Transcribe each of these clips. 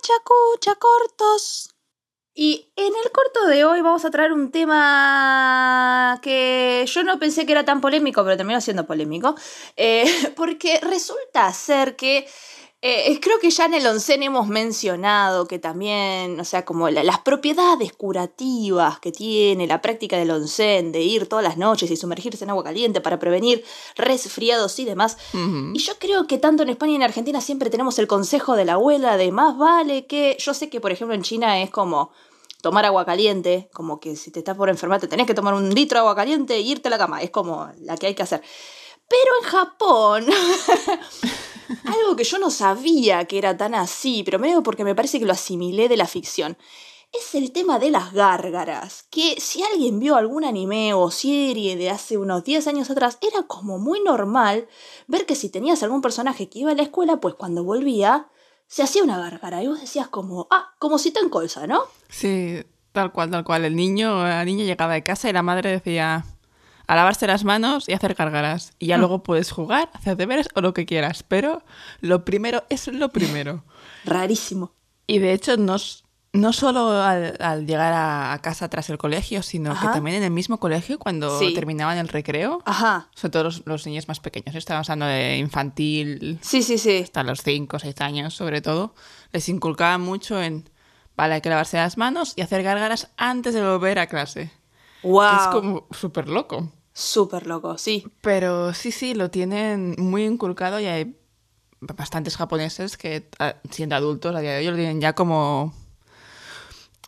Cucha, cucha, cortos. Y en el corto de hoy vamos a traer un tema que yo no pensé que era tan polémico, pero terminó siendo polémico, eh, porque resulta ser que eh, creo que ya en el oncen hemos mencionado que también, o sea, como las propiedades curativas que tiene la práctica del onsen, de ir todas las noches y sumergirse en agua caliente para prevenir resfriados y demás. Y yo creo que tanto en España y en Argentina siempre tenemos el consejo de la abuela de más vale que, yo sé que por ejemplo en China es como tomar agua caliente, como que si te estás por enfermar te tenés que tomar un litro de agua caliente e irte a la cama, es como la que hay que hacer. Pero en Japón Algo que yo no sabía que era tan así, pero medio porque me parece que lo asimilé de la ficción. Es el tema de las gárgaras, que si alguien vio algún anime o serie de hace unos 10 años atrás, era como muy normal ver que si tenías algún personaje que iba a la escuela, pues cuando volvía, se hacía una gárgara. Y vos decías como, ah, como si te colza, ¿no? Sí, tal cual, tal cual. El niño, la niña llegaba de casa y la madre decía, a lavarse las manos y hacer cargaras. Y ya mm. luego puedes jugar, hacer deberes o lo que quieras. Pero lo primero es lo primero. Rarísimo. Y de hecho, no, no solo al, llegar a, casa tras el colegio, sino que también en el mismo colegio, cuando terminaban el recreo. Ajá. Sobre todo los, niños más pequeños. Estamos hablando de infantil. Sí, sí, sí. Hasta los 5 o 6 años, sobre todo. Les inculcaban mucho en. Vale, hay que lavarse las manos y hacer gárgaras antes de volver a clase. Wow. es como súper loco. Súper loco, sí. Pero sí, sí, lo tienen muy inculcado y hay bastantes japoneses que, ah, siendo adultos a día de hoy, lo tienen ya como,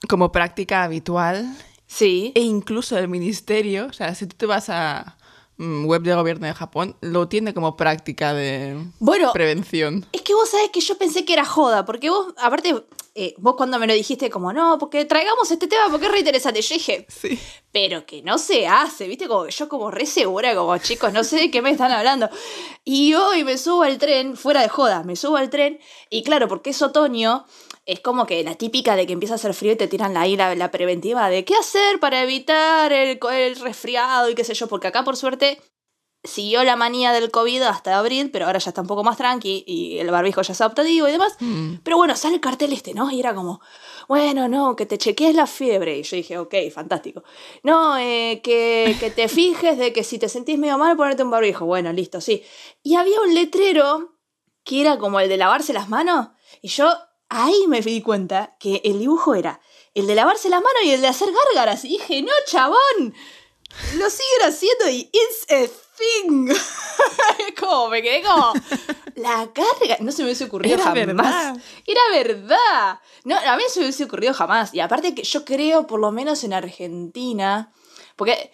como práctica habitual. Sí. E incluso el ministerio, o sea, si tú te vas a web de gobierno de Japón, lo tiene como práctica de bueno, prevención. Es que vos sabés que yo pensé que era joda, porque vos, aparte, eh, vos cuando me lo dijiste como, no, porque traigamos este tema porque es re interesante, yo dije, sí. pero que no se hace, viste, como yo como re segura, como chicos, no sé de qué me están hablando. Y hoy me subo al tren, fuera de joda, me subo al tren, y claro, porque es otoño, es como que la típica de que empieza a hacer frío y te tiran ahí la, la preventiva de qué hacer para evitar el, el resfriado y qué sé yo, porque acá por suerte siguió la manía del COVID hasta abril, pero ahora ya está un poco más tranqui y el barbijo ya es adaptativo y demás. Mm. Pero bueno, sale el cartel este, ¿no? Y era como, bueno, no, que te chequees la fiebre. Y yo dije, ok, fantástico. No, eh, que, que te fijes de que si te sentís medio mal, ponerte un barbijo. Bueno, listo, sí. Y había un letrero que era como el de lavarse las manos. Y yo ahí me di cuenta que el dibujo era el de lavarse las manos y el de hacer gárgaras. Y dije, no, chabón. Lo siguen haciendo y it's a thing. como me quedé como. La carga. No se me hubiese ocurrido Era jamás. Verdad. Era verdad. No, a mí no se me hubiese ocurrido jamás. Y aparte que yo creo, por lo menos en Argentina. Porque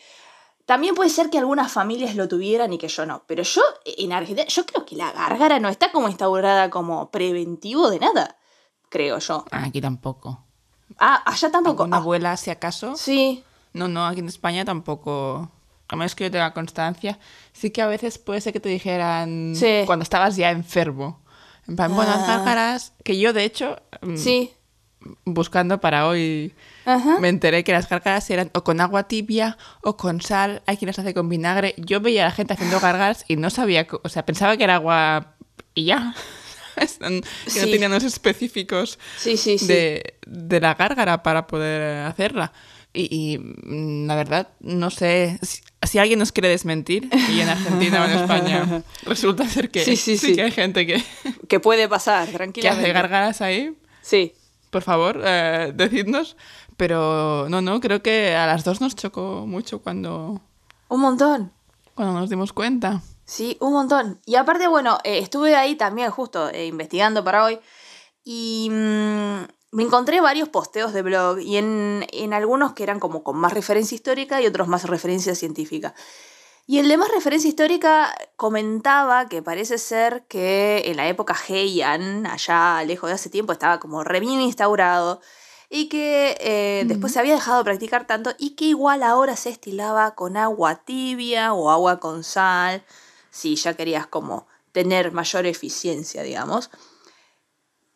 también puede ser que algunas familias lo tuvieran y que yo no. Pero yo, en Argentina, yo creo que la gárgara no está como instaurada como preventivo de nada. Creo yo. Aquí tampoco. Ah, allá tampoco. Una ah. abuela, si acaso. Sí. No, no, aquí en España tampoco. A menos que yo tenga constancia. Sí que a veces puede ser que te dijeran cuando estabas ya enfermo. En plan, buenas ah. que yo de hecho. Mm, sí. Buscando para hoy, me enteré que las gárgaras eran o con agua tibia o con sal. Hay quien las hace con vinagre. Yo veía a la gente haciendo gárgaras y no sabía, o sea, pensaba que era agua y ya. que no tenían los específicos sí, sí, de, de la gárgara para poder hacerla. Y, mm, la verdad, no sé si, alguien nos quiere desmentir, y en Argentina o en España resulta ser que sí, que hay gente que... Que puede pasar, tranquilamente. Que hace gargaras ahí. Sí. Por favor, eh, decidnos. Pero no, no, creo que a las dos nos chocó mucho cuando... Un montón. Cuando nos dimos cuenta. Sí, un montón. Y aparte, bueno, eh, estuve ahí también justo eh, investigando para hoy. Y... Mm, me encontré varios posteos de blog y en, algunos que eran como con más referencia histórica y otros más referencia científica. Y el de más referencia histórica comentaba que parece ser que en la época Heian, allá lejos de hace tiempo, estaba como re bien instaurado y que eh, después se había dejado de practicar tanto y que igual ahora se estilaba con agua tibia o agua con sal, si ya querías como tener mayor eficiencia, digamos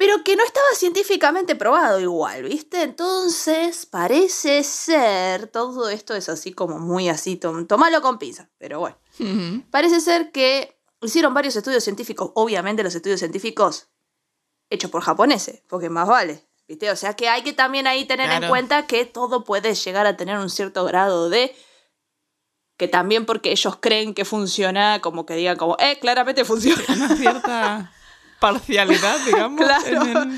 pero que no estaba científicamente probado igual, ¿viste? Entonces, parece ser, todo esto es así como muy así, tomalo con pinza, pero bueno. Parece ser que hicieron varios estudios científicos, obviamente los estudios científicos hecho por japoneses, porque más vale. ¿Viste? O sea que hay que también ahí tener en cuenta que todo puede llegar a tener un cierto grado de que también porque ellos creen que funciona, como que digan como, eh, claramente funciona. Una cierta parcialidad, digamos. Claro.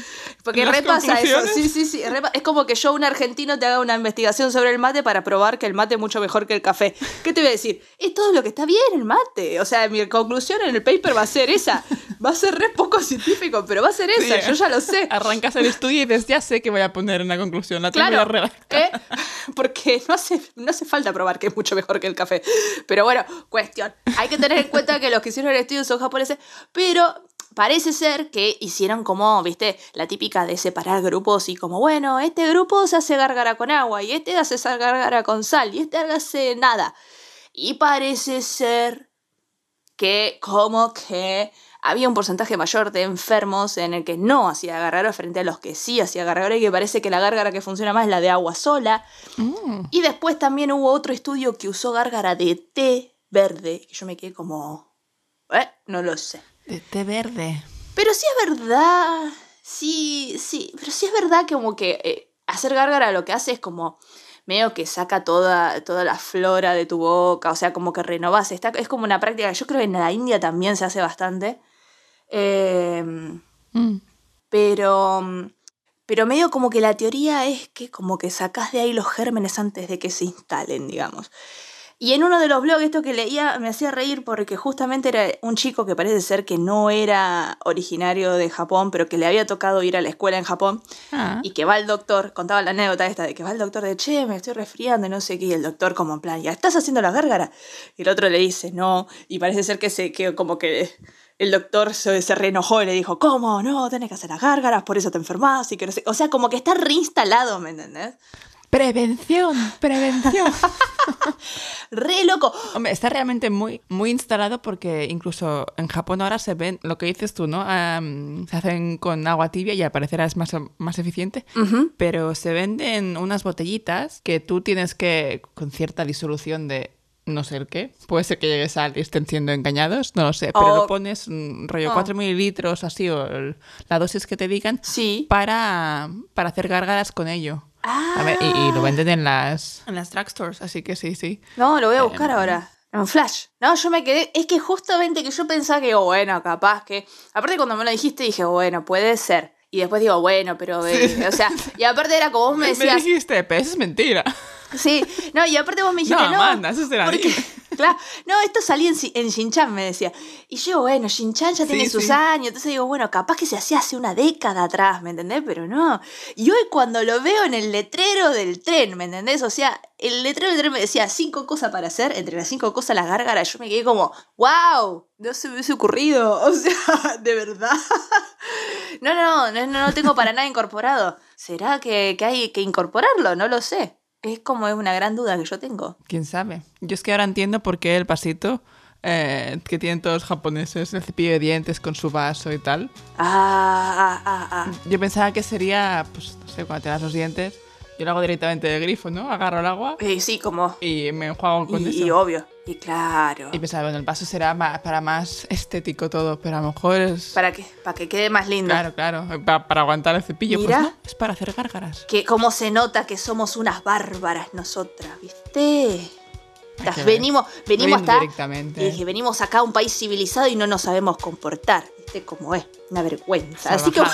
Porque repasa eso. Sí, sí, sí. Es como que yo, un argentino, te haga una investigación sobre el mate para probar que el mate es mucho mejor que el café. ¿Qué te voy a decir? Es todo lo que está bien el mate. O sea, mi conclusión en el paper va a ser esa. Va a ser re poco científico, pero va a ser esa. yo ya lo sé. Arrancas el estudio y dices, ya sé que voy a poner una conclusión. La tengo claro, ¿eh? Porque no hace, no hace falta probar que es mucho mejor que el café. Pero bueno, cuestión. Hay que tener en cuenta que los que hicieron el estudio son japoneses, pero parece ser que hicieron como, viste, la típica de separar grupos y como, bueno, este grupo se hace gárgara con agua y este hace gárgara con sal y este hace nada. Y parece ser que como que había un porcentaje mayor de enfermos en el que no hacía gárgara frente a los que sí hacía gárgara y que parece que la gárgara que funciona más es la de agua sola. Mm. Y después también hubo otro estudio que usó gárgara de té verde, que yo me quedé como... Eh, no lo sé. De té verde. Pero sí es verdad. Sí, sí. Pero sí es verdad que como que eh, hacer gárgara lo que hace es como medio que saca toda, toda la flora de tu boca, o sea, como que renovas. Está, es como una práctica, yo creo que en la India también se hace bastante. Em, mm. Pero, pero medio como que la teoría es que como que sacas de ahí los gérmenes antes de que se instalen, digamos. Y en uno de los blogs, esto que leía me hacía reír porque justamente era un chico que parece ser que no era originario de Japón, pero que le había tocado ir a la escuela en Japón. Ah. Y que va el doctor, contaba la anécdota esta de que va el doctor de, che, me estoy resfriando y no sé qué. Y el doctor como en plan, ¿ya estás haciendo la gárgara? Y el otro le dice, no. Y parece ser que se que como que el doctor se, se reenojó y le dijo, ¿cómo? No, tenés que hacer las gárgaras, por eso te enfermas y que no sé. O sea, como que está reinstalado, ¿me entendés? Prevención, prevención. Re loco. Hombre, está realmente muy, muy instalado porque incluso en Japón ahora se ven, lo que dices tú, ¿no? se hacen con agua tibia y al parecer es más, más eficiente, pero se venden unas botellitas que tú tienes que, con cierta disolución de no sé el qué. Puede ser que llegues a estén siendo engañados, no lo sé. Pero lo pones rollo 4 mililitros así o la dosis que te digan sí. para, para hacer gárgaras con ello. A ver, y, lo venden en las, en las drugstores, así que sí, sí. No, lo voy a buscar em, ahora. En Flash. No, yo me quedé. Es que justamente que yo pensaba que, oh, bueno, capaz que. Aparte, cuando me lo dijiste, dije, bueno, puede ser. Y después digo, bueno, pero. Eh, o sea, y aparte era como vos me decías. Me dijiste, pero eso es mentira. Sí, no, y aparte vos me dijiste, no. No, manda, eso será porque, Claro, no, esto salía en, en Shinchan, me decía. Y yo, bueno, Shinchan ya tiene sus años, entonces digo, bueno, capaz que se hacía hace una década atrás, ¿me entendés? Pero no. Y hoy cuando lo veo en el letrero del tren, ¿me entendés? O sea, el letrero del tren me decía cinco cosas para hacer, entre las cinco cosas la gárgara, yo me quedé como, wow, no se me hubiese ocurrido, o sea, de verdad. No, no, no, no, no tengo para nada incorporado. ¿Será que, que hay que incorporarlo? No lo sé. Es como es una gran duda que yo tengo. ¿Quién sabe? Yo es que ahora entiendo por qué el pasito eh, que tienen todos los japoneses, el cepillo de dientes con su vaso y tal. Ah, ah, ah, Yo pensaba que sería, pues, no sé, cuando te das los dientes, yo lo hago directamente de grifo, ¿no? Agarro el agua. Y sí, como. Y me enjuago con eso. Y obvio. Y claro. Y pensaba, bueno, el vaso será para más estético todo, pero a lo mejor es. ¿Para qué? Para que quede más lindo. Claro, claro. Para, aguantar el cepillo. Mira. Pues no, es para hacer gárgaras. Que cómo se nota que somos unas bárbaras nosotras, ¿viste? venimos, venimos hasta. Dije, venimos acá a un país civilizado y no nos sabemos comportar. ¿Viste cómo es? Una vergüenza. Así que.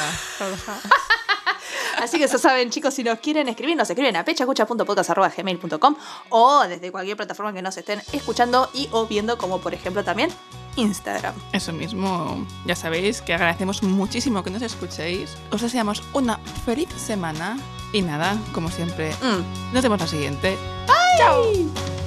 Así que ya saben, chicos, si nos quieren escribir, nos escriben a pechacucha.podcast.gmail.com o desde cualquier plataforma que nos estén escuchando y o viendo, como por ejemplo también Instagram. Eso mismo, ya sabéis que agradecemos muchísimo que nos escuchéis. Os deseamos una feliz semana y nada, como siempre, mm. nos vemos la siguiente. Chao.